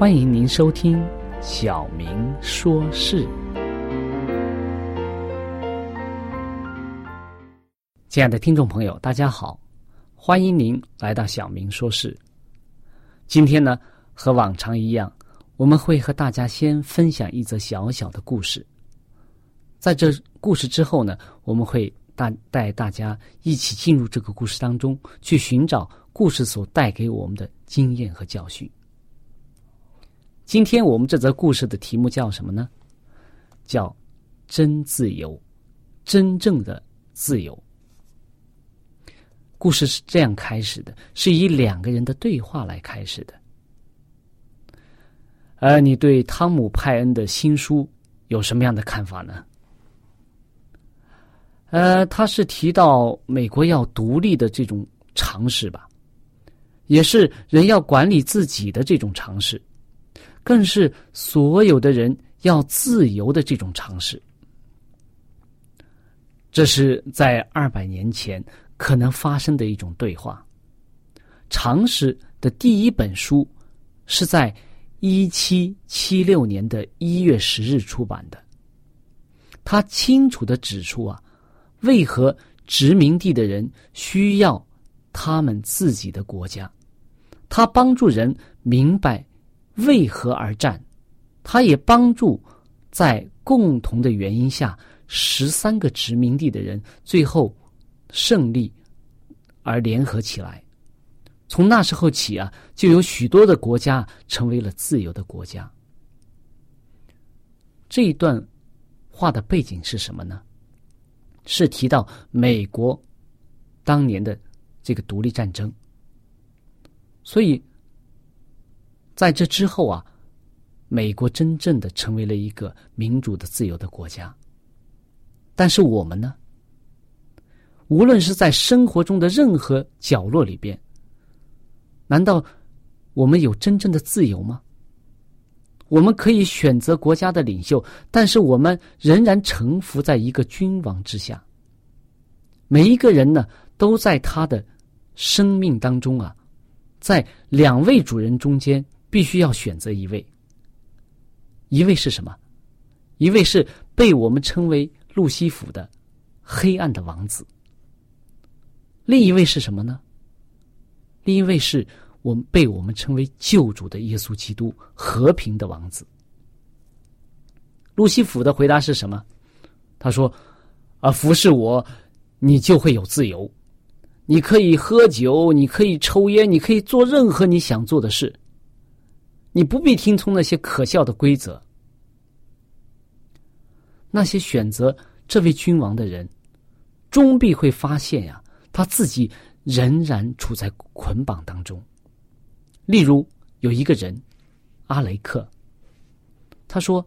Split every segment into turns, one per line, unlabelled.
欢迎您收听《小明说事》。亲爱的听众朋友，大家好，欢迎您来到《小明说事》。今天呢，和往常一样，我们会和大家先分享一则小小的故事。在这故事之后呢，我们会带带大家一起进入这个故事当中，去寻找故事所带给我们的经验和教训。今天我们这则故事的题目叫什么呢？叫“真自由”，真正的自由。故事是这样开始的，是以两个人的对话来开始的。而你对汤姆·派恩的新书有什么样的看法呢？呃，他是提到美国要独立的这种尝试吧，也是人要管理自己的这种尝试。更是所有的人要自由的这种尝试。这是在二百年前可能发生的一种对话。常识的第一本书是在一七七六年的一月十日出版的。他清楚的指出啊，为何殖民地的人需要他们自己的国家。他帮助人明白。为何而战？他也帮助在共同的原因下，十三个殖民地的人最后胜利而联合起来。从那时候起啊，就有许多的国家成为了自由的国家。这一段话的背景是什么呢？是提到美国当年的这个独立战争，所以。在这之后啊，美国真正的成为了一个民主的、自由的国家。但是我们呢？无论是在生活中的任何角落里边，难道我们有真正的自由吗？我们可以选择国家的领袖，但是我们仍然臣服在一个君王之下。每一个人呢，都在他的生命当中啊，在两位主人中间。必须要选择一位，一位是什么？一位是被我们称为路西弗的黑暗的王子。另一位是什么呢？另一位是我们被我们称为救主的耶稣基督和平的王子。路西弗的回答是什么？他说：“啊，服侍我，你就会有自由；你可以喝酒，你可以抽烟，你可以做任何你想做的事。你不必听从那些可笑的规则。那些选择这位君王的人，终必会发现呀，他自己仍然处在捆绑当中。例如，有一个人，阿雷克，他说：“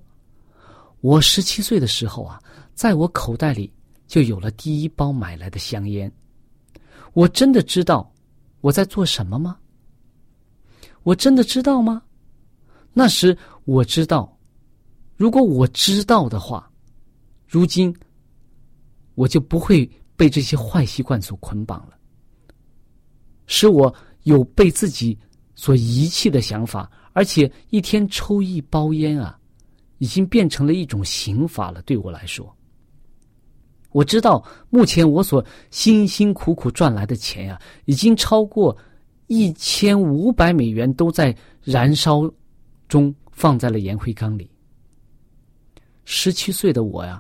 我十七岁的时候啊，在我口袋里就有了第一包买来的香烟。”我真的知道我在做什么吗？我真的知道吗？那时我知道，如果我知道的话，如今我就不会被这些坏习惯所捆绑了，使我有被自己所遗弃的想法，而且一天抽一包烟啊，已经变成了一种刑法了。对我来说。我知道，目前我所辛辛苦苦赚来的钱呀，已经超过一千五百美元，都在燃烧中放在了烟灰缸里。十七岁的我呀，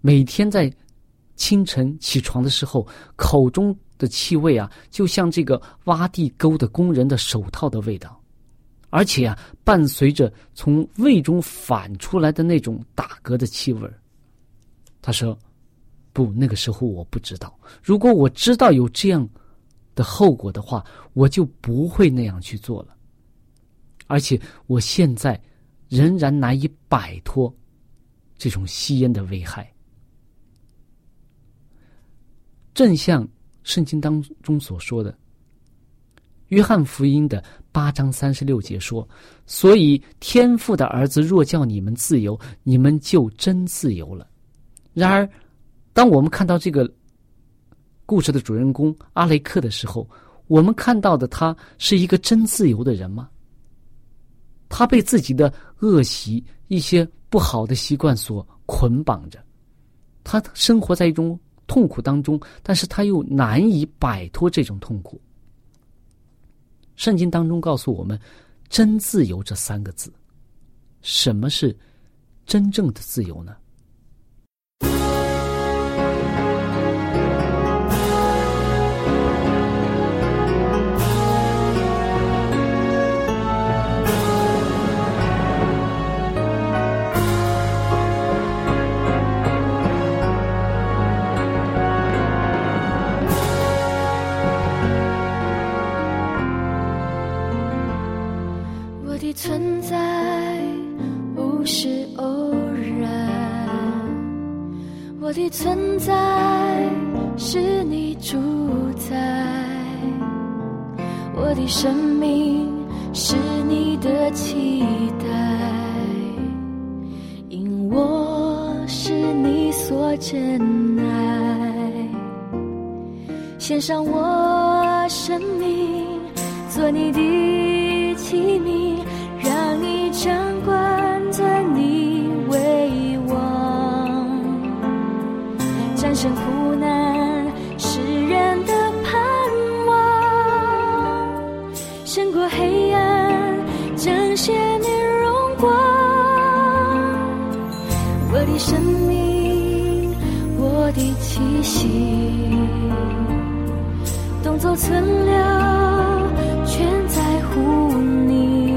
每天在清晨起床的时候，口中的气味啊，就像这个挖地沟的工人的手套的味道，而且啊，伴随着从胃中反出来的那种打嗝的气味他说。不，那个时候我不知道。如果我知道有这样的后果的话，我就不会那样去做了。而且我现在仍然难以摆脱这种吸烟的危害。正像圣经当中所说的，《约翰福音》的八章三十六节说：“所以天父的儿子若叫你们自由，你们就真自由了。”然而。当我们看到这个故事的主人公阿雷克的时候，我们看到的他是一个真自由的人吗？他被自己的恶习、一些不好的习惯所捆绑着，他生活在一种痛苦当中，但是他又难以摆脱这种痛苦。圣经当中告诉我们“真自由”这三个字，什么是真正的自由呢？
我的存在是你主宰，我的生命是你的期待，因我是你所珍爱，献上我生命做你的器皿。掌生命，我的气息，动作存留，全在乎你，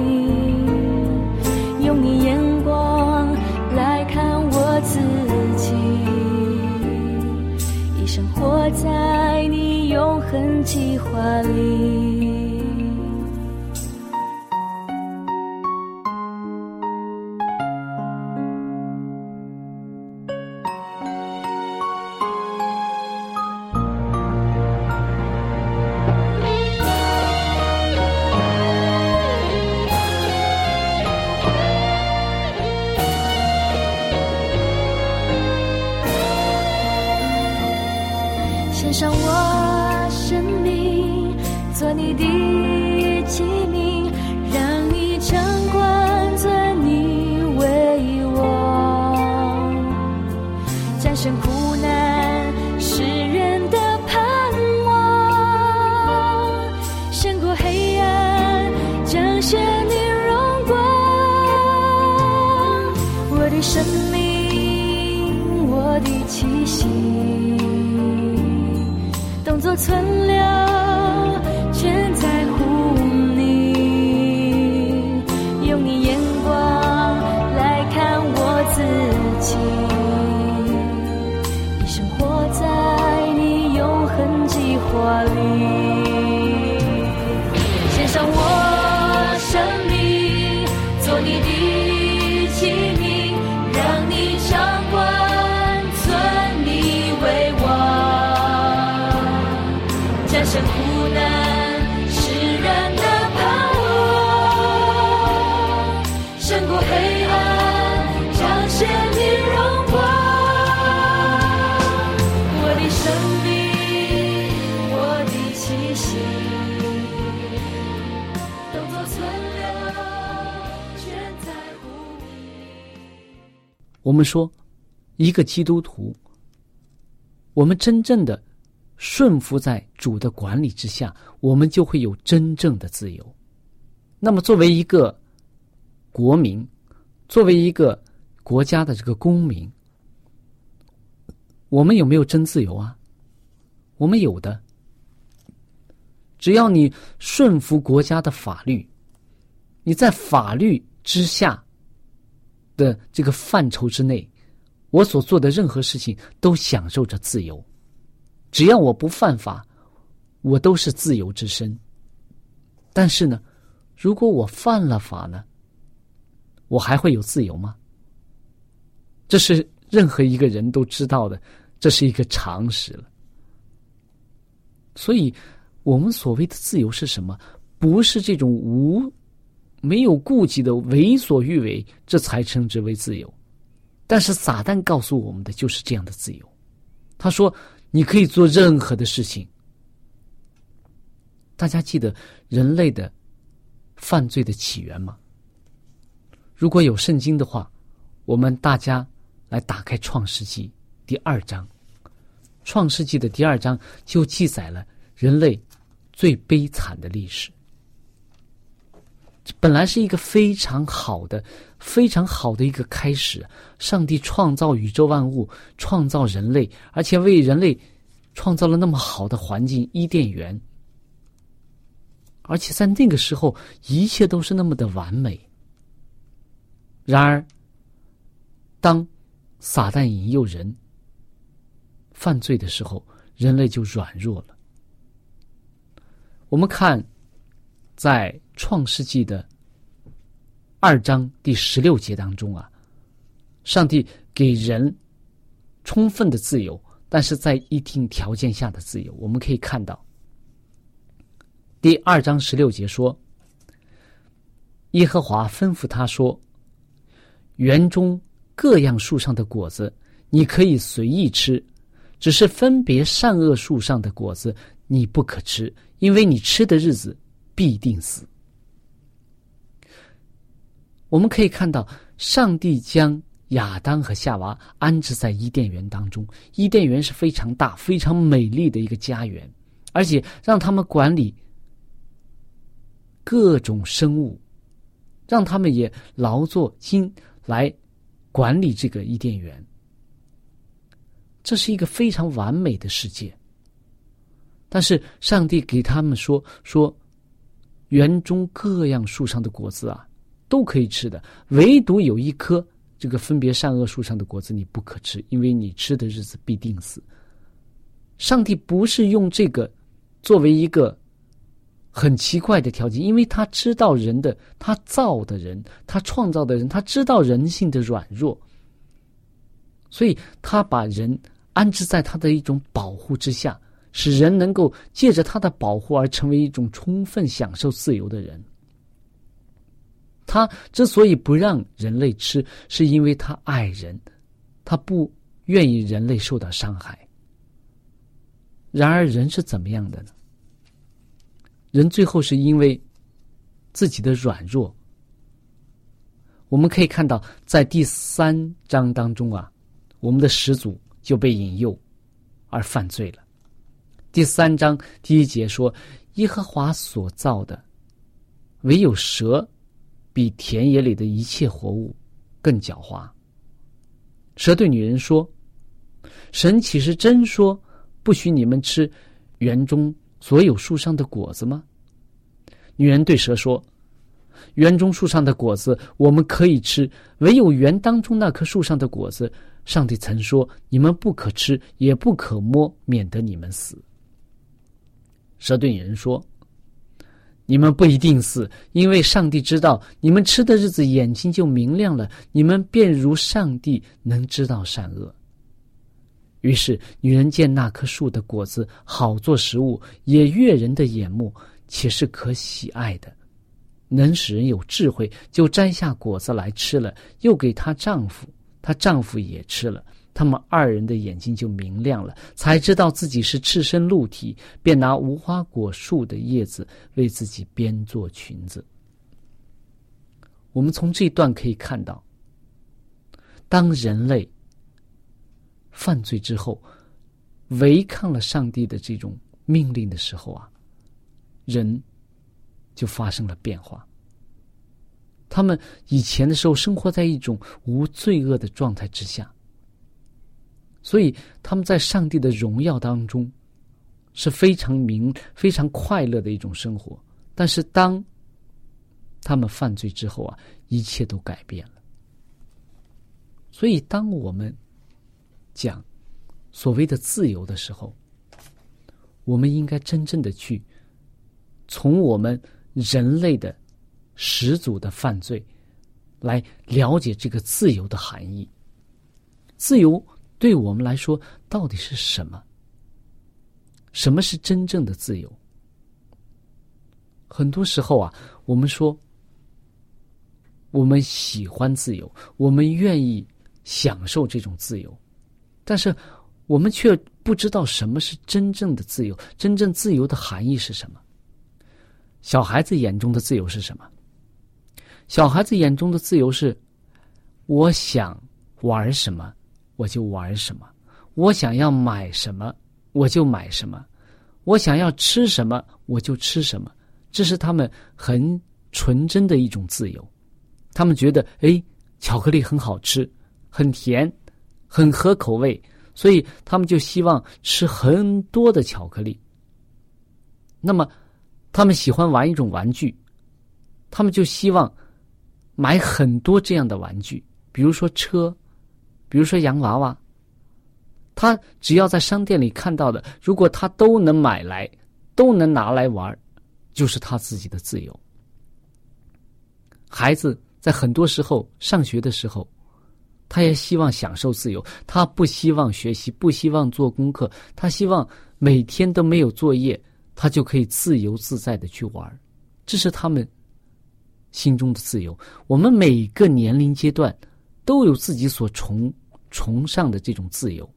用你眼光来看我自己，一生活在你永恒计划里。的气息，当作存留。
我们说，一个基督徒，我们真正的顺服在主的管理之下，我们就会有真正的自由。那么，作为一个国民，作为一个国家的这个公民，我们有没有真自由啊？我们有的。只要你顺服国家的法律，你在法律之下的这个范畴之内，我所做的任何事情都享受着自由。只要我不犯法，我都是自由之身。但是呢，如果我犯了法呢，我还会有自由吗？这是任何一个人都知道的，这是一个常识了。所以，我们所谓的自由是什么？不是这种无没有顾忌的为所欲为，这才称之为自由。但是撒旦告诉我们的就是这样的自由。他说：“你可以做任何的事情。”大家记得人类的犯罪的起源吗？如果有圣经的话，我们大家来打开《创世纪》第二章，《创世纪》的第二章就记载了人类最悲惨的历史。本来是一个非常好的、非常好的一个开始。上帝创造宇宙万物，创造人类，而且为人类创造了那么好的环境——伊甸园。而且在那个时候，一切都是那么的完美。然而，当撒旦引诱人犯罪的时候，人类就软弱了。我们看，在创世纪的二章第十六节当中啊，上帝给人充分的自由，但是在一定条件下的自由。我们可以看到，第二章十六节说：“耶和华吩咐他说，园中各样树上的果子你可以随意吃，只是分别善恶树上的果子你不可吃，因为你吃的日子必定死。”我们可以看到，上帝将亚当和夏娃安置在伊甸园当中。伊甸园是非常大、非常美丽的一个家园，而且让他们管理各种生物，让他们也劳作心来管理这个伊甸园。这是一个非常完美的世界。但是上帝给他们说：“说园中各样树上的果子啊。”都可以吃的，唯独有一颗这个分别善恶树上的果子你不可吃，因为你吃的日子必定死。上帝不是用这个作为一个很奇怪的条件，因为他知道人的，他造的人，他创造的人，他知道人性的软弱，所以他把人安置在他的一种保护之下，使人能够借着他的保护而成为一种充分享受自由的人。他之所以不让人类吃，是因为他爱人，他不愿意人类受到伤害。然而，人是怎么样的呢？人最后是因为自己的软弱。我们可以看到，在第三章当中啊，我们的始祖就被引诱而犯罪了。第三章第一节说：“耶和华所造的，唯有蛇。”比田野里的一切活物更狡猾。蛇对女人说：“神岂是真说不许你们吃园中所有树上的果子吗？女人对蛇说：“园中树上的果子我们可以吃，唯有园当中那棵树上的果子，上帝曾说你们不可吃，也不可摸，免得你们死。”蛇对女人说：“你们不一定死，因为上帝知道你们吃的日子眼睛就明亮了，你们便如上帝能知道善恶。”于是，女人见那棵树的果子好做食物，也悦人的眼目，且是可喜爱的，能使人有智慧，就摘下果子来吃了，又给她丈夫，她丈夫也吃了，他们二人的眼睛就明亮了，才知道自己是赤身露体，便拿无花果树的叶子为自己编做裙子。我们从这段可以看到，当人类。犯罪之后，违抗了上帝的这种命令的时候啊，人就发生了变化。他们以前的时候生活在一种无罪恶的状态之下，所以他们在上帝的荣耀当中是非常明、非常快乐的一种生活。但是当他们犯罪之后啊，一切都改变了。所以当我们。讲所谓的自由的时候，我们应该真正的去从我们人类的始祖的犯罪来了解这个自由的含义。自由对我们来说到底是什么？什么是真正的自由？很多时候啊，我们说我们喜欢自由，我们愿意享受这种自由。但是，我们却不知道什么是真正的自由。真正自由的含义是什么？小孩子眼中的自由是什么？小孩子眼中的自由是：我想玩什么我就玩什么，我想要买什么我就买什么，我想要吃什么我就吃什么。这是他们很纯真的一种自由。他们觉得，哎，巧克力很好吃，很甜。很合口味，所以他们就希望吃很多的巧克力。那么，他们喜欢玩一种玩具，他们就希望买很多这样的玩具，比如说车，比如说洋娃娃。他只要在商店里看到的，如果他都能买来，都能拿来玩，就是他自己的自由。孩子在很多时候上学的时候。他也希望享受自由，他不希望学习，不希望做功课，他希望每天都没有作业，他就可以自由自在的去玩这是他们心中的自由。我们每个年龄阶段都有自己所崇崇尚的这种自由。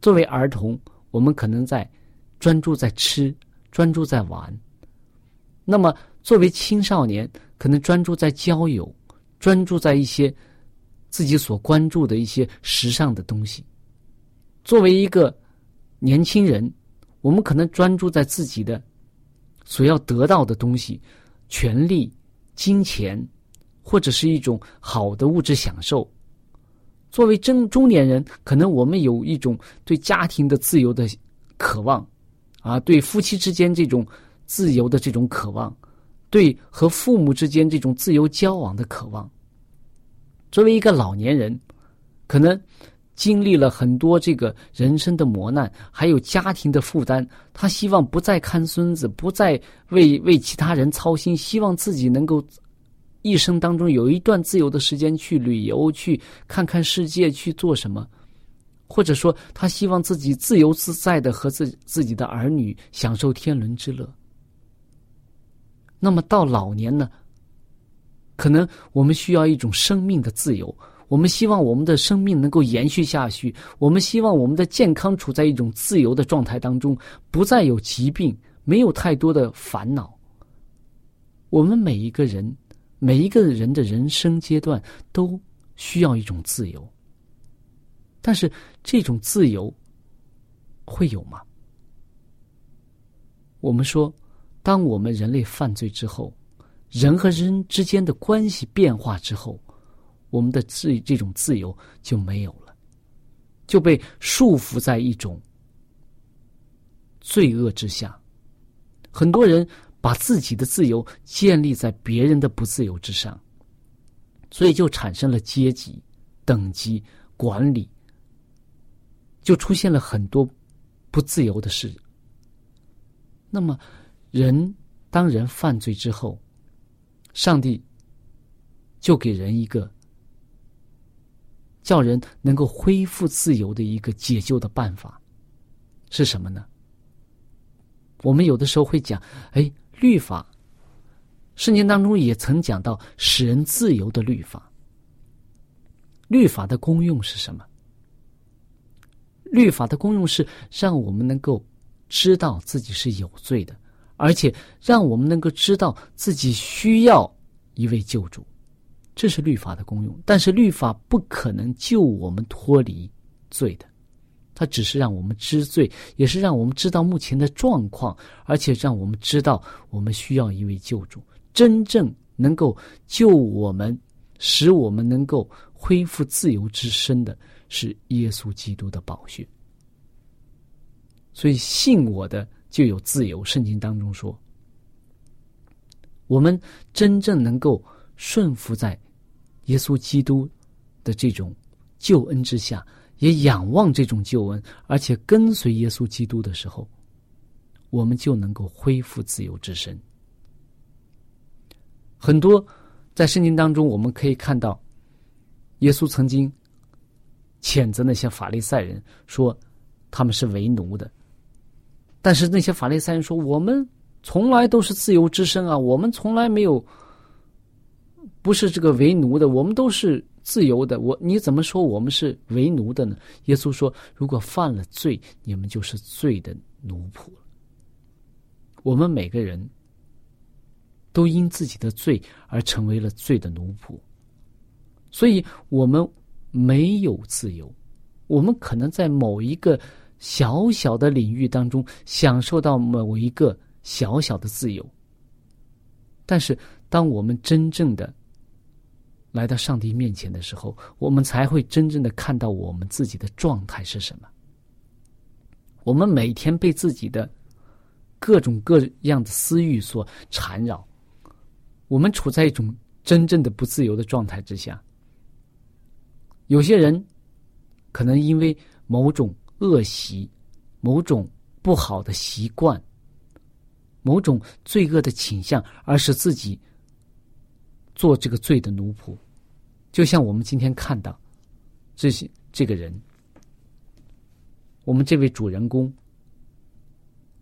作为儿童，我们可能在专注在吃，专注在玩；那么作为青少年，可能专注在交友，专注在一些。自己所关注的一些时尚的东西，作为一个年轻人，我们可能专注在自己的所要得到的东西，权利、金钱，或者是一种好的物质享受。作为中中年人，可能我们有一种对家庭的自由的渴望，啊，对夫妻之间这种自由的这种渴望，对和父母之间这种自由交往的渴望。作为一个老年人，可能经历了很多这个人生的磨难，还有家庭的负担。他希望不再看孙子，不再为为其他人操心，希望自己能够一生当中有一段自由的时间去旅游，去看看世界，去做什么，或者说他希望自己自由自在的和自自己的儿女享受天伦之乐。那么到老年呢？可能我们需要一种生命的自由，我们希望我们的生命能够延续下去，我们希望我们的健康处在一种自由的状态当中，不再有疾病，没有太多的烦恼。我们每一个人，每一个人的人生阶段都需要一种自由，但是这种自由会有吗？我们说，当我们人类犯罪之后。人和人之间的关系变化之后，我们的自这种自由就没有了，就被束缚在一种罪恶之下，很多人把自己的自由建立在别人的不自由之上，所以就产生了阶级、等级、管理，就出现了很多不自由的事。那么，人当人犯罪之后，上帝就给人一个叫人能够恢复自由的一个解救的办法，是什么呢？我们有的时候会讲，哎，律法，圣经当中也曾讲到使人自由的律法。律法的功用是什么？律法的功用是让我们能够知道自己是有罪的，而且让我们能够知道自己需要一位救主，这是律法的功用。但是律法不可能救我们脱离罪的。它只是让我们知罪，也是让我们知道目前的状况，而且让我们知道我们需要一位救主，真正能够救我们，使我们能够恢复自由之身的是耶稣基督的宝血。所以信我的就有自由。圣经当中说，我们真正能够顺服在耶稣基督的这种救恩之下。也仰望这种救恩，而且跟随耶稣基督的时候，我们就能够恢复自由之身。很多在圣经当中，我们可以看到，耶稣曾经谴责那些法利赛人，说他们是为奴的。但是那些法利赛人说：“我们从来都是自由之身啊，我们从来没有不是这个为奴的，我们都是。”自由的我，你怎么说我们是为奴的呢？耶稣说：“如果犯了罪，你们就是罪的奴仆。”我们每个人都因自己的罪而成为了罪的奴仆，所以我们没有自由。我们可能在某一个小小的领域当中享受到某一个小小的自由，但是当我们真正的……来到上帝面前的时候，我们才会真正的看到我们自己的状态是什么。我们每天被自己的各种各样的私欲所缠绕，我们处在一种真正的不自由的状态之下。有些人可能因为某种恶习、某种不好的习惯、某种罪恶的倾向，而使自己做这个罪的奴仆。就像我们今天看到这些这个人，我们这位主人公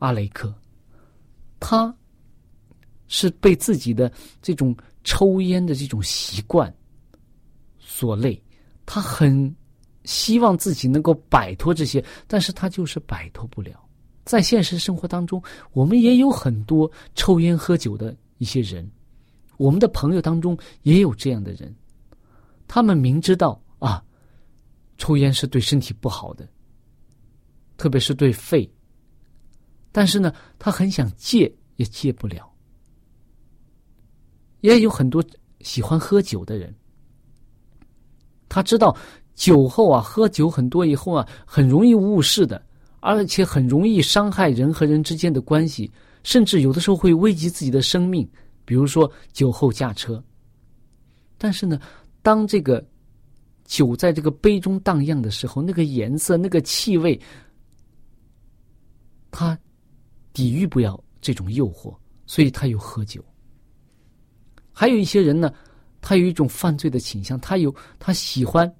阿雷克，他是被自己的这种抽烟的这种习惯所累，他很希望自己能够摆脱这些，但是他就是摆脱不了。在现实生活当中，我们也有很多抽烟喝酒的一些人，我们的朋友当中也有这样的人。他们明知道啊，抽烟是对身体不好的，特别是对肺。但是呢，他很想戒，也戒不了。也有很多喜欢喝酒的人，他知道酒后啊，喝酒很多以后啊，很容易误事的，而且很容易伤害人和人之间的关系，甚至有的时候会危及自己的生命。比如说酒后驾车。但是呢。当这个酒在这个杯中荡漾的时候，那个颜色、那个气味，他抵御不了这种诱惑，所以他又喝酒。还有一些人呢，他有一种犯罪的倾向，他有他喜欢，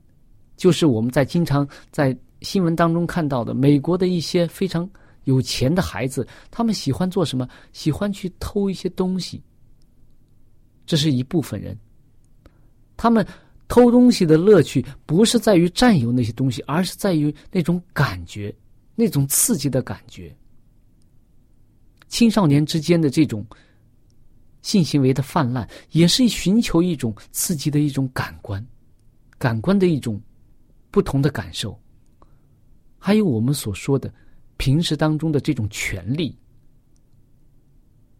就是我们在经常在新闻当中看到的美国的一些非常有钱的孩子，他们喜欢做什么？喜欢去偷一些东西。这是一部分人。他们偷东西的乐趣不是在于占有那些东西，而是在于那种感觉，那种刺激的感觉。青少年之间的这种性行为的泛滥，也是寻求一种刺激的一种感官，感官的一种不同的感受。还有我们所说的平时当中的这种权利。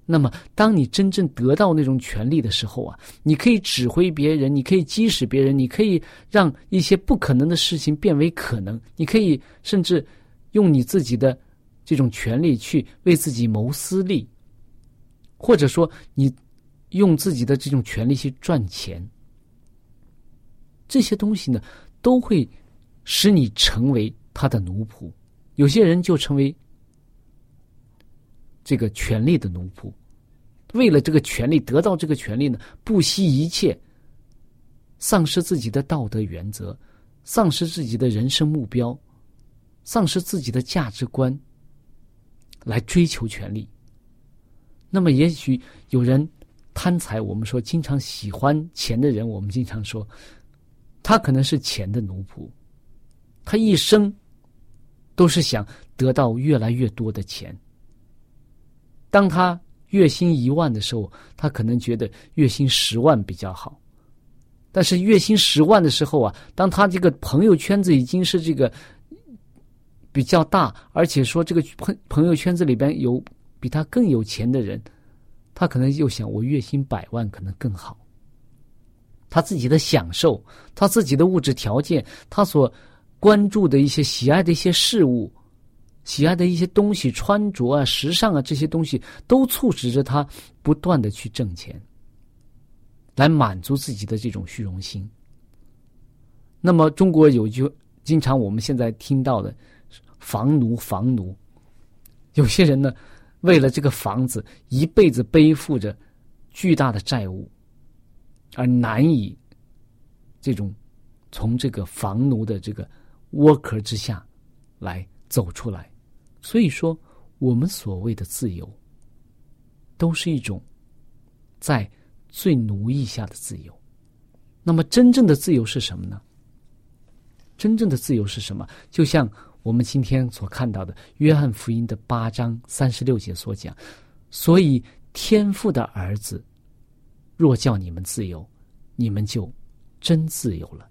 那么，当你真正得到那种权利的时候啊，你可以指挥别人，你可以激使别人，你可以让一些不可能的事情变为可能，你可以甚至用你自己的这种权利去为自己谋私利，或者说你用自己的这种权利去赚钱，这些东西呢，都会使你成为他的奴仆。有些人就成为这个权力的奴仆，为了这个权利得到这个权利呢，不惜一切，丧失自己的道德原则，丧失自己的人生目标，丧失自己的价值观，来追求权利。那么，也许有人贪财，我们说经常喜欢钱的人，我们经常说，他可能是钱的奴仆，他一生都是想得到越来越多的钱。当他月薪一万的时候，他可能觉得月薪十万比较好。但是月薪十万的时候啊，当他这个朋友圈子已经是这个比较大，而且说这个朋朋友圈子里边有。比他更有钱的人，他可能又想我月薪百万可能更好。他自己的享受，他自己的物质条件，他所关注的一些喜爱的一些事物，喜爱的一些东西，穿着啊、时尚啊这些东西，都促使着他不断的去挣钱，来满足自己的这种虚荣心。那么，中国有句经常我们现在听到的“房奴”，房奴，有些人呢。为了这个房子，一辈子背负着巨大的债务，而难以这种从这个房奴的这个窝壳之下来走出来。所以说，我们所谓的自由，都是一种在最奴役下的自由。那么，真正的自由是什么呢？真正的自由是什么？就像。我们今天所看到的《约翰福音》的八章三十六节所讲，所以天父的儿子若叫你们自由，你们就真自由了。